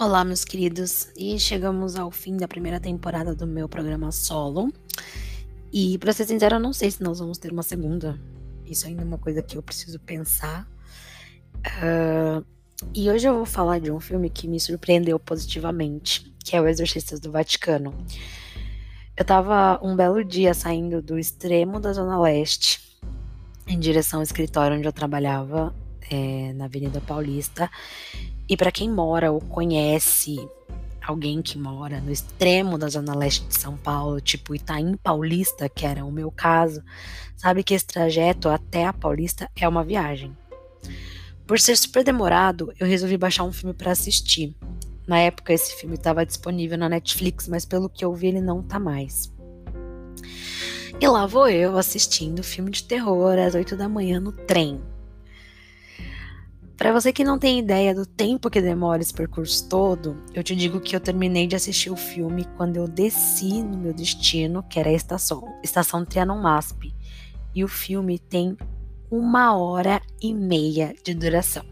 Olá, meus queridos, e chegamos ao fim da primeira temporada do meu programa solo. E, pra ser sincero, eu não sei se nós vamos ter uma segunda. Isso ainda é uma coisa que eu preciso pensar. Uh, e hoje eu vou falar de um filme que me surpreendeu positivamente, que é O Exorcistas do Vaticano. Eu tava um belo dia saindo do extremo da Zona Leste, em direção ao escritório onde eu trabalhava, é, na Avenida Paulista. E para quem mora ou conhece alguém que mora no extremo da zona leste de São Paulo, tipo Itaim Paulista, que era o meu caso, sabe que esse trajeto até a Paulista é uma viagem. Por ser super demorado, eu resolvi baixar um filme para assistir. Na época esse filme estava disponível na Netflix, mas pelo que eu vi ele não tá mais. E lá vou eu assistindo filme de terror às 8 da manhã no trem. Para você que não tem ideia do tempo que demora esse percurso todo, eu te digo que eu terminei de assistir o filme quando eu desci no meu destino, que era a estação, estação Trianon Masp. E o filme tem uma hora e meia de duração.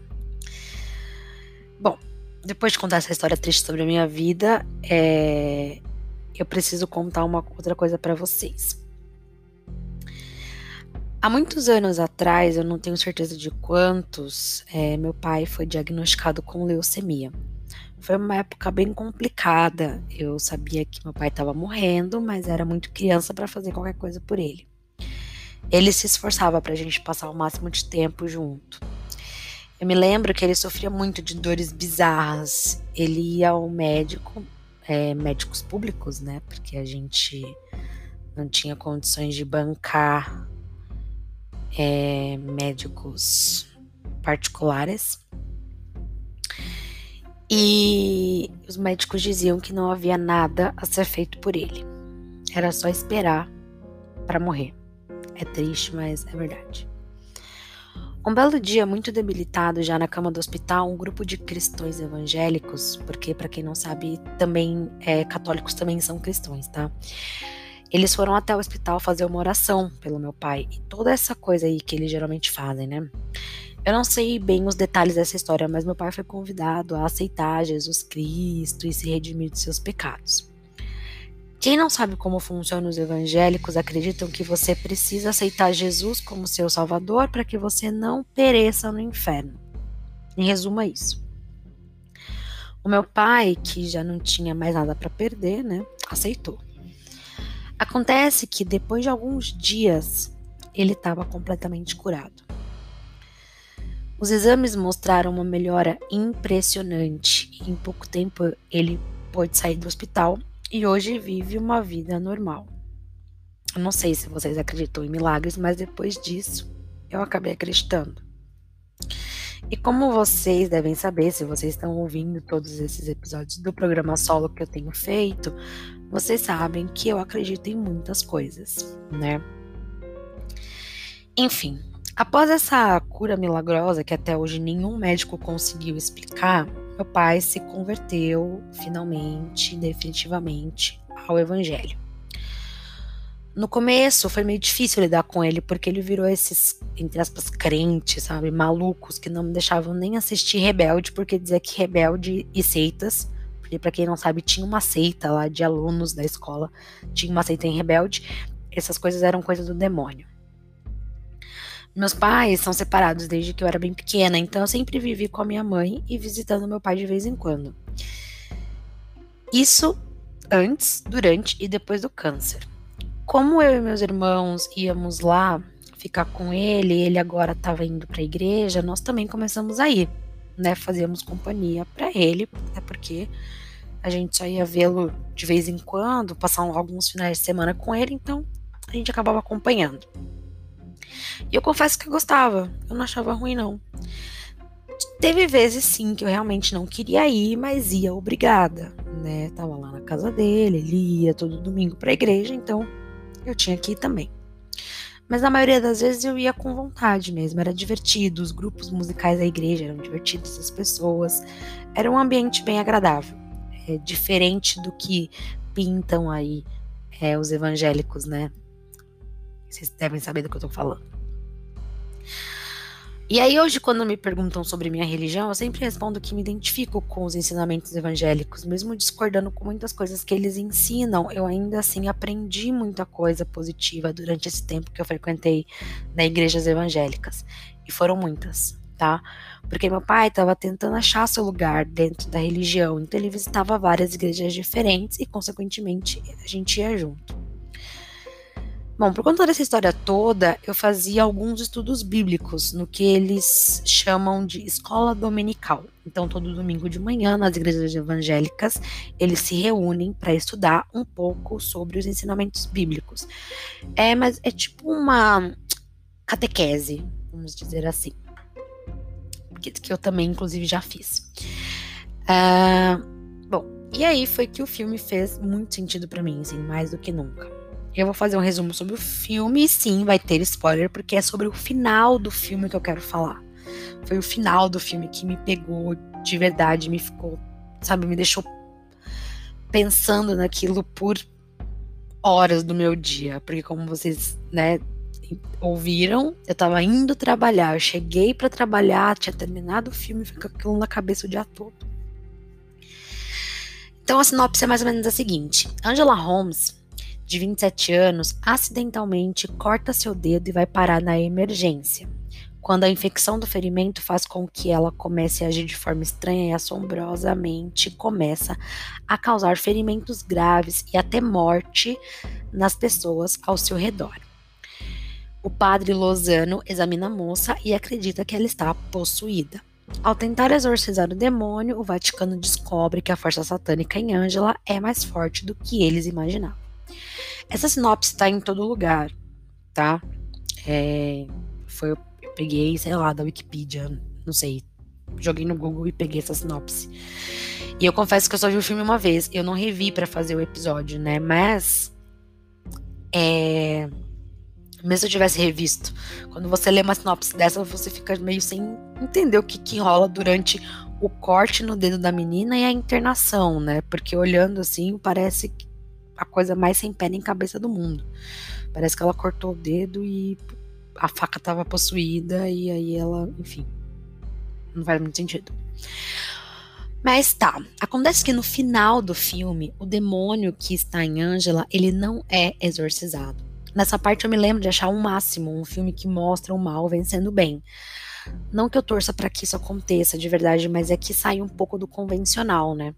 Bom, depois de contar essa história triste sobre a minha vida, é... eu preciso contar uma outra coisa para vocês. Há muitos anos atrás, eu não tenho certeza de quantos, é, meu pai foi diagnosticado com leucemia. Foi uma época bem complicada. Eu sabia que meu pai estava morrendo, mas era muito criança para fazer qualquer coisa por ele. Ele se esforçava para a gente passar o máximo de tempo junto. Eu me lembro que ele sofria muito de dores bizarras. Ele ia ao médico, é, médicos públicos, né? Porque a gente não tinha condições de bancar é, médicos particulares. E os médicos diziam que não havia nada a ser feito por ele. Era só esperar para morrer. É triste, mas é verdade. Um belo dia, muito debilitado, já na cama do hospital, um grupo de cristãos evangélicos, porque para quem não sabe, também é, católicos também são cristãos, tá? Eles foram até o hospital fazer uma oração pelo meu pai e toda essa coisa aí que eles geralmente fazem, né? Eu não sei bem os detalhes dessa história, mas meu pai foi convidado a aceitar Jesus Cristo e se redimir de seus pecados. Quem não sabe como funcionam os evangélicos acreditam que você precisa aceitar Jesus como seu salvador para que você não pereça no inferno. Em resumo, é isso. O meu pai, que já não tinha mais nada para perder, né, aceitou. Acontece que depois de alguns dias ele estava completamente curado. Os exames mostraram uma melhora impressionante e em pouco tempo ele pôde sair do hospital e hoje vive uma vida normal. Eu não sei se vocês acreditam em milagres, mas depois disso eu acabei acreditando. E como vocês devem saber, se vocês estão ouvindo todos esses episódios do programa solo que eu tenho feito, vocês sabem que eu acredito em muitas coisas, né? Enfim, após essa cura milagrosa que até hoje nenhum médico conseguiu explicar, meu pai se converteu finalmente, definitivamente, ao evangelho. No começo foi meio difícil lidar com ele, porque ele virou esses, entre aspas, crentes, sabe, malucos, que não me deixavam nem assistir Rebelde, porque dizia que Rebelde e seitas porque para quem não sabe, tinha uma seita lá de alunos da escola, tinha uma seita em rebelde. Essas coisas eram coisas do demônio. Meus pais são separados desde que eu era bem pequena, então eu sempre vivi com a minha mãe e visitando meu pai de vez em quando. Isso antes, durante e depois do câncer. Como eu e meus irmãos íamos lá ficar com ele, ele agora estava indo para a igreja, nós também começamos a ir, né? Fazíamos companhia para ele, até porque a gente só ia vê-lo de vez em quando, passar alguns finais de semana com ele, então a gente acabava acompanhando. E eu confesso que eu gostava, eu não achava ruim não. Teve vezes sim que eu realmente não queria ir, mas ia obrigada, né? Tava lá na casa dele, ele ia todo domingo para a igreja, então eu tinha que ir também. Mas na maioria das vezes eu ia com vontade mesmo, era divertido, os grupos musicais da igreja eram divertidos, as pessoas, era um ambiente bem agradável é, diferente do que pintam aí é, os evangélicos, né? Vocês devem saber do que eu tô falando. E aí hoje quando me perguntam sobre minha religião, eu sempre respondo que me identifico com os ensinamentos evangélicos, mesmo discordando com muitas coisas que eles ensinam, eu ainda assim aprendi muita coisa positiva durante esse tempo que eu frequentei na igrejas evangélicas. E foram muitas, tá? Porque meu pai estava tentando achar seu lugar dentro da religião, então ele visitava várias igrejas diferentes e consequentemente a gente ia junto. Bom, por conta dessa história toda, eu fazia alguns estudos bíblicos no que eles chamam de escola dominical. Então, todo domingo de manhã, nas igrejas evangélicas, eles se reúnem para estudar um pouco sobre os ensinamentos bíblicos. É, mas é tipo uma catequese, vamos dizer assim. Que, que eu também, inclusive, já fiz. Uh, bom, e aí foi que o filme fez muito sentido para mim, assim, mais do que nunca. Eu vou fazer um resumo sobre o filme e sim, vai ter spoiler, porque é sobre o final do filme que eu quero falar. Foi o final do filme que me pegou de verdade, me ficou, sabe, me deixou pensando naquilo por horas do meu dia, porque como vocês, né, ouviram, eu tava indo trabalhar, eu cheguei para trabalhar, tinha terminado o filme, fica aquilo na cabeça o dia todo. Então a sinopse é mais ou menos a seguinte: Angela Holmes de 27 anos, acidentalmente corta seu dedo e vai parar na emergência. Quando a infecção do ferimento faz com que ela comece a agir de forma estranha e assombrosamente começa a causar ferimentos graves e até morte nas pessoas ao seu redor. O padre Lozano examina a moça e acredita que ela está possuída. Ao tentar exorcizar o demônio, o Vaticano descobre que a força satânica em Ângela é mais forte do que eles imaginavam. Essa sinopse tá em todo lugar, tá? É, foi, eu peguei, sei lá, da Wikipedia, não sei. Joguei no Google e peguei essa sinopse. E eu confesso que eu só vi o filme uma vez. Eu não revi para fazer o episódio, né? Mas. É. Mesmo se eu tivesse revisto, quando você lê uma sinopse dessa, você fica meio sem entender o que, que rola durante o corte no dedo da menina e a internação, né? Porque olhando assim, parece que a coisa mais sem pé nem cabeça do mundo. Parece que ela cortou o dedo e a faca estava possuída e aí ela, enfim, não faz muito sentido. Mas tá, acontece que no final do filme, o demônio que está em Angela, ele não é exorcizado. Nessa parte eu me lembro de achar um máximo, um filme que mostra o mal vencendo o bem. Não que eu torça para que isso aconteça de verdade, mas é que sai um pouco do convencional, né?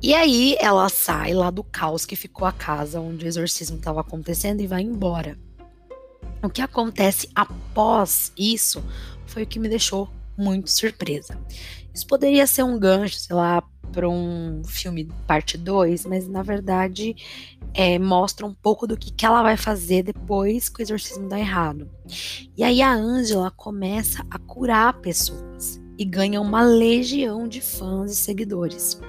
E aí ela sai lá do caos que ficou a casa onde o exorcismo estava acontecendo e vai embora. O que acontece após isso foi o que me deixou muito surpresa. Isso poderia ser um gancho, sei lá, para um filme parte 2, mas na verdade é, mostra um pouco do que, que ela vai fazer depois que o exorcismo dá errado. E aí a Angela começa a curar pessoas e ganha uma legião de fãs e seguidores.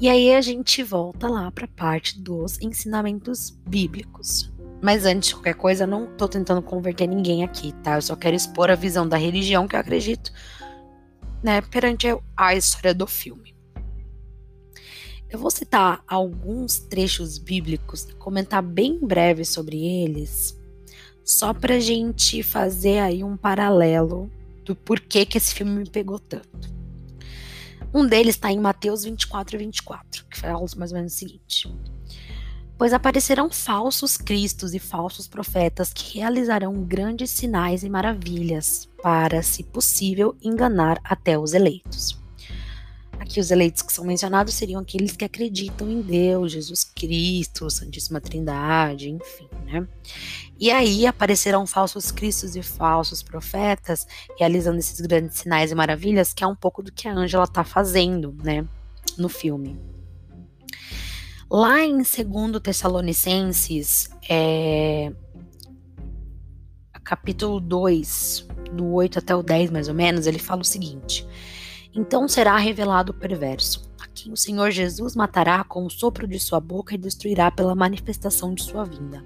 E aí a gente volta lá para parte dos ensinamentos bíblicos. Mas antes de qualquer coisa, eu não estou tentando converter ninguém aqui, tá? Eu só quero expor a visão da religião que eu acredito, né, perante a história do filme. Eu vou citar alguns trechos bíblicos e comentar bem breve sobre eles, só pra gente fazer aí um paralelo do porquê que esse filme me pegou tanto. Um deles está em Mateus 24 e 24, que fala mais ou menos o seguinte: Pois aparecerão falsos cristos e falsos profetas que realizarão grandes sinais e maravilhas, para, se possível, enganar até os eleitos. Aqui os eleitos que são mencionados seriam aqueles que acreditam em Deus, Jesus Cristo, Santíssima Trindade, enfim, né? E aí aparecerão falsos cristos e falsos profetas realizando esses grandes sinais e maravilhas, que é um pouco do que a Ângela está fazendo, né, no filme. Lá em 2 Tessalonicenses, é, capítulo 2, do 8 até o 10 mais ou menos, ele fala o seguinte: então será revelado o perverso, a quem o Senhor Jesus matará com o sopro de sua boca e destruirá pela manifestação de sua vinda.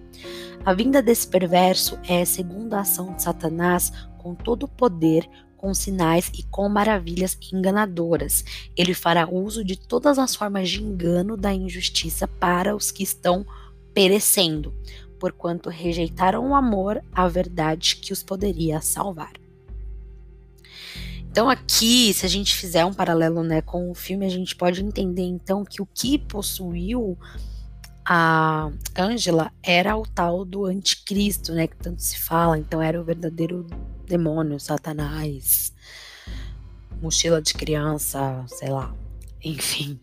A vinda desse perverso é segundo a ação de Satanás com todo o poder, com sinais e com maravilhas enganadoras. Ele fará uso de todas as formas de engano da injustiça para os que estão perecendo, porquanto rejeitaram o amor, a verdade que os poderia salvar. Então aqui, se a gente fizer um paralelo né, com o filme, a gente pode entender então que o que possuiu a Ângela era o tal do anticristo, né, que tanto se fala, então era o verdadeiro demônio, Satanás, mochila de criança, sei lá, enfim.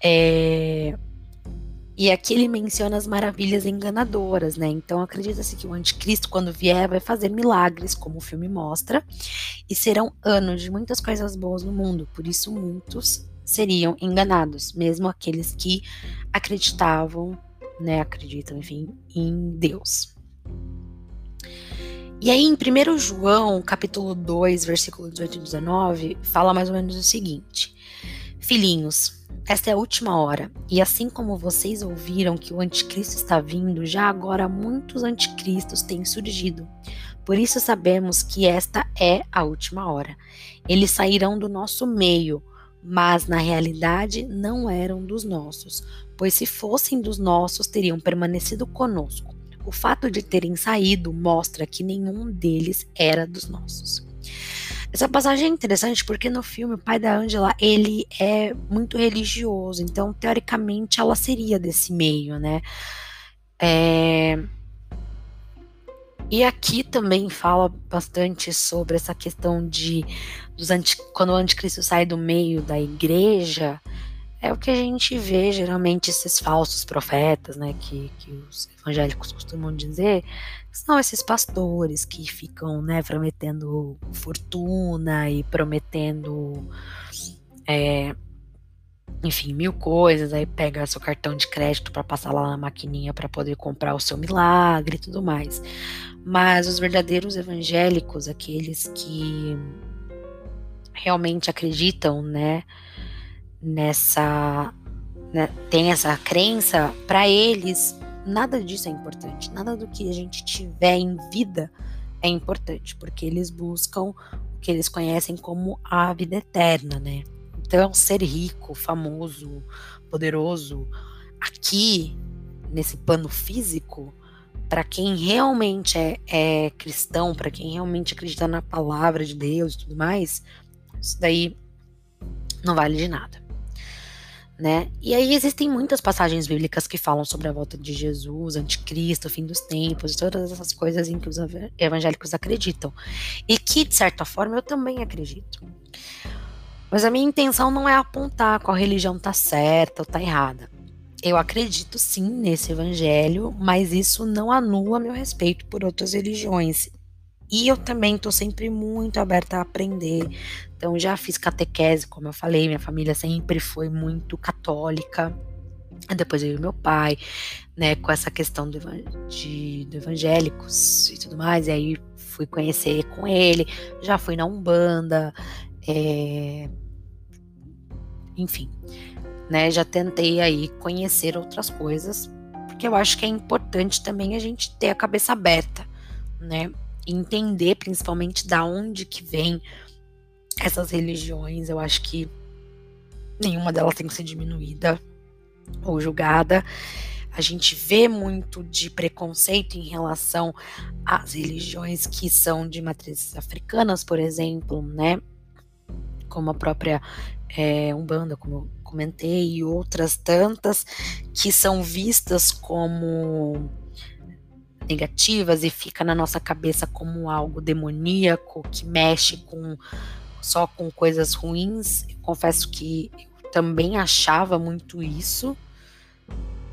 É, e aqui ele menciona as maravilhas enganadoras, né? Então acredita-se que o anticristo, quando vier, vai fazer milagres, como o filme mostra, e serão anos de muitas coisas boas no mundo. Por isso, muitos seriam enganados, mesmo aqueles que acreditavam, né? Acreditam, enfim, em Deus. E aí, em 1 João, capítulo 2, versículo 18 e 19, fala mais ou menos o seguinte: Filhinhos, esta é a última hora, e assim como vocês ouviram que o anticristo está vindo, já agora muitos anticristos têm surgido. Por isso sabemos que esta é a última hora. Eles sairão do nosso meio, mas na realidade não eram dos nossos, pois se fossem dos nossos teriam permanecido conosco. O fato de terem saído mostra que nenhum deles era dos nossos. Essa passagem é interessante porque no filme o pai da Angela, ele é muito religioso, então teoricamente ela seria desse meio, né? É... E aqui também fala bastante sobre essa questão de anti... quando o anticristo sai do meio da igreja, é o que a gente vê geralmente esses falsos profetas, né, que, que os evangélicos costumam dizer, são esses pastores que ficam, né, prometendo fortuna e prometendo, é, enfim, mil coisas, aí pega seu cartão de crédito para passar lá na maquininha para poder comprar o seu milagre e tudo mais. Mas os verdadeiros evangélicos, aqueles que realmente acreditam, né, nessa né, tem essa crença, para eles nada disso é importante, nada do que a gente tiver em vida é importante, porque eles buscam o que eles conhecem como a vida eterna, né? Então, ser rico, famoso, poderoso, aqui nesse plano físico, para quem realmente é, é cristão, para quem realmente acredita na palavra de Deus e tudo mais, isso daí não vale de nada né? E aí existem muitas passagens bíblicas que falam sobre a volta de Jesus, anticristo, fim dos tempos, todas essas coisas em que os evangélicos acreditam. E que, de certa forma, eu também acredito. Mas a minha intenção não é apontar qual religião tá certa ou tá errada. Eu acredito sim nesse evangelho, mas isso não anula meu respeito por outras religiões. E eu também estou sempre muito aberta a aprender. Então, já fiz catequese, como eu falei, minha família sempre foi muito católica. Depois eu meu pai, né, com essa questão do, de, do evangélicos e tudo mais. E aí fui conhecer com ele, já fui na Umbanda, é, enfim, né, já tentei aí conhecer outras coisas, porque eu acho que é importante também a gente ter a cabeça aberta, né, entender principalmente da onde que vem essas religiões. Eu acho que nenhuma delas tem que ser diminuída ou julgada. A gente vê muito de preconceito em relação às religiões que são de matrizes africanas, por exemplo, né? Como a própria é, Umbanda, como eu comentei, e outras tantas que são vistas como negativas e fica na nossa cabeça como algo demoníaco que mexe com só com coisas ruins. Eu confesso que eu também achava muito isso,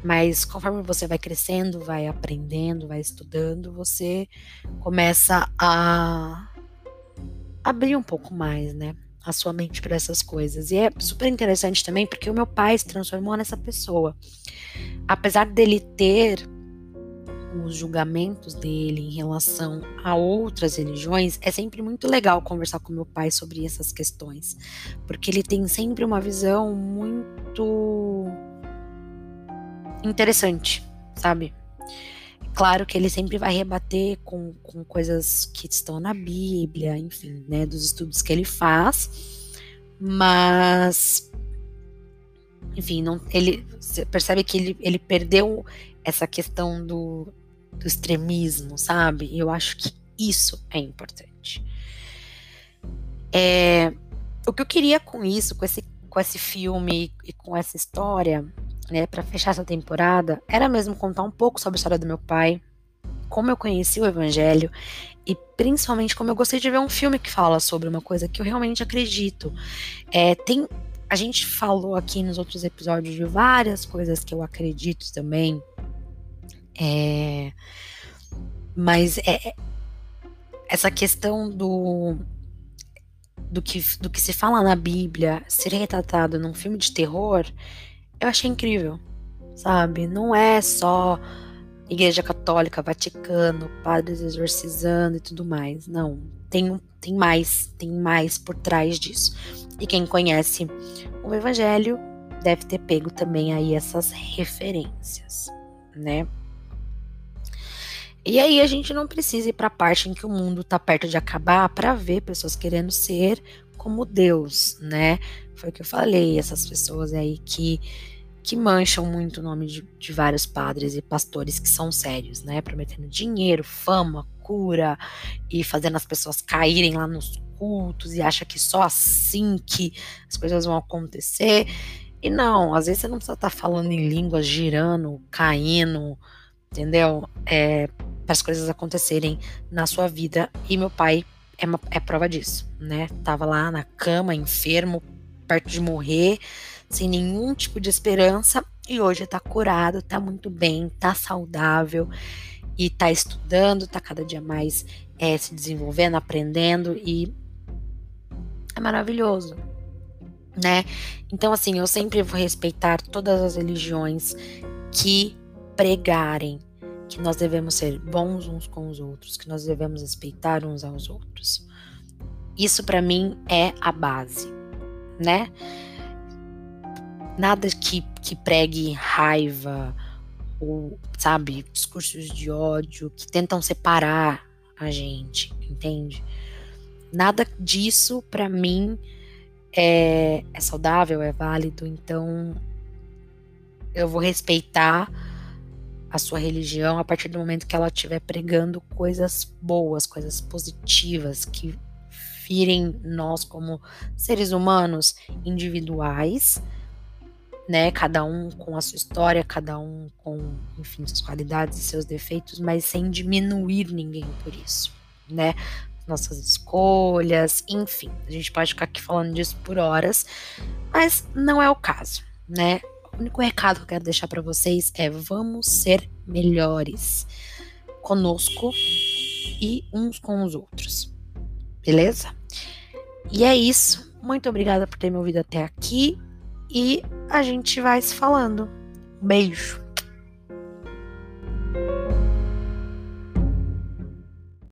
mas conforme você vai crescendo, vai aprendendo, vai estudando, você começa a abrir um pouco mais, né? A sua mente para essas coisas. E é super interessante também porque o meu pai se transformou nessa pessoa. Apesar dele ter os julgamentos dele em relação a outras religiões, é sempre muito legal conversar com meu pai sobre essas questões, porque ele tem sempre uma visão muito interessante, sabe? Claro que ele sempre vai rebater com, com coisas que estão na Bíblia, enfim, né, dos estudos que ele faz, mas enfim, não, ele percebe que ele, ele perdeu essa questão do, do extremismo, sabe? Eu acho que isso é importante. É, o que eu queria com isso, com esse, com esse filme e com essa história, né, para fechar essa temporada, era mesmo contar um pouco sobre a história do meu pai, como eu conheci o Evangelho e principalmente como eu gostei de ver um filme que fala sobre uma coisa que eu realmente acredito. É, tem, a gente falou aqui nos outros episódios de várias coisas que eu acredito também, é, mas é, é essa questão do do que, do que se fala na Bíblia ser retratado num filme de terror, eu achei incrível, sabe? Não é só Igreja Católica, Vaticano, padres exorcizando e tudo mais. Não, tem, tem mais, tem mais por trás disso. E quem conhece o Evangelho deve ter pego também aí essas referências, né? E aí a gente não precisa ir para a parte em que o mundo está perto de acabar para ver pessoas querendo ser como Deus, né? Foi o que eu falei, essas pessoas aí que que mancham muito o nome de, de vários padres e pastores que são sérios, né? Prometendo dinheiro, fama, cura e fazendo as pessoas caírem lá nos cultos e acha que só assim que as coisas vão acontecer. E não, às vezes você não precisa estar tá falando em línguas, girando, caindo, entendeu? É, para as coisas acontecerem na sua vida. E meu pai é, uma, é prova disso, né? Tava lá na cama, enfermo, perto de morrer, sem nenhum tipo de esperança, e hoje tá curado, tá muito bem, tá saudável e tá estudando, tá cada dia mais é, se desenvolvendo, aprendendo e é maravilhoso, né? Então, assim, eu sempre vou respeitar todas as religiões que pregarem que nós devemos ser bons uns com os outros, que nós devemos respeitar uns aos outros. Isso para mim é a base, né? Nada que, que pregue raiva ou, sabe, discursos de ódio que tentam separar a gente, entende? Nada disso para mim é, é saudável, é válido, então eu vou respeitar a sua religião a partir do momento que ela estiver pregando coisas boas, coisas positivas, que virem nós como seres humanos individuais, né? Cada um com a sua história, cada um com, enfim, suas qualidades e seus defeitos, mas sem diminuir ninguém por isso, né? Nossas escolhas, enfim, a gente pode ficar aqui falando disso por horas, mas não é o caso, né? O único recado que eu quero deixar para vocês é: vamos ser melhores conosco e uns com os outros. Beleza? E é isso. Muito obrigada por ter me ouvido até aqui e a gente vai se falando. Beijo.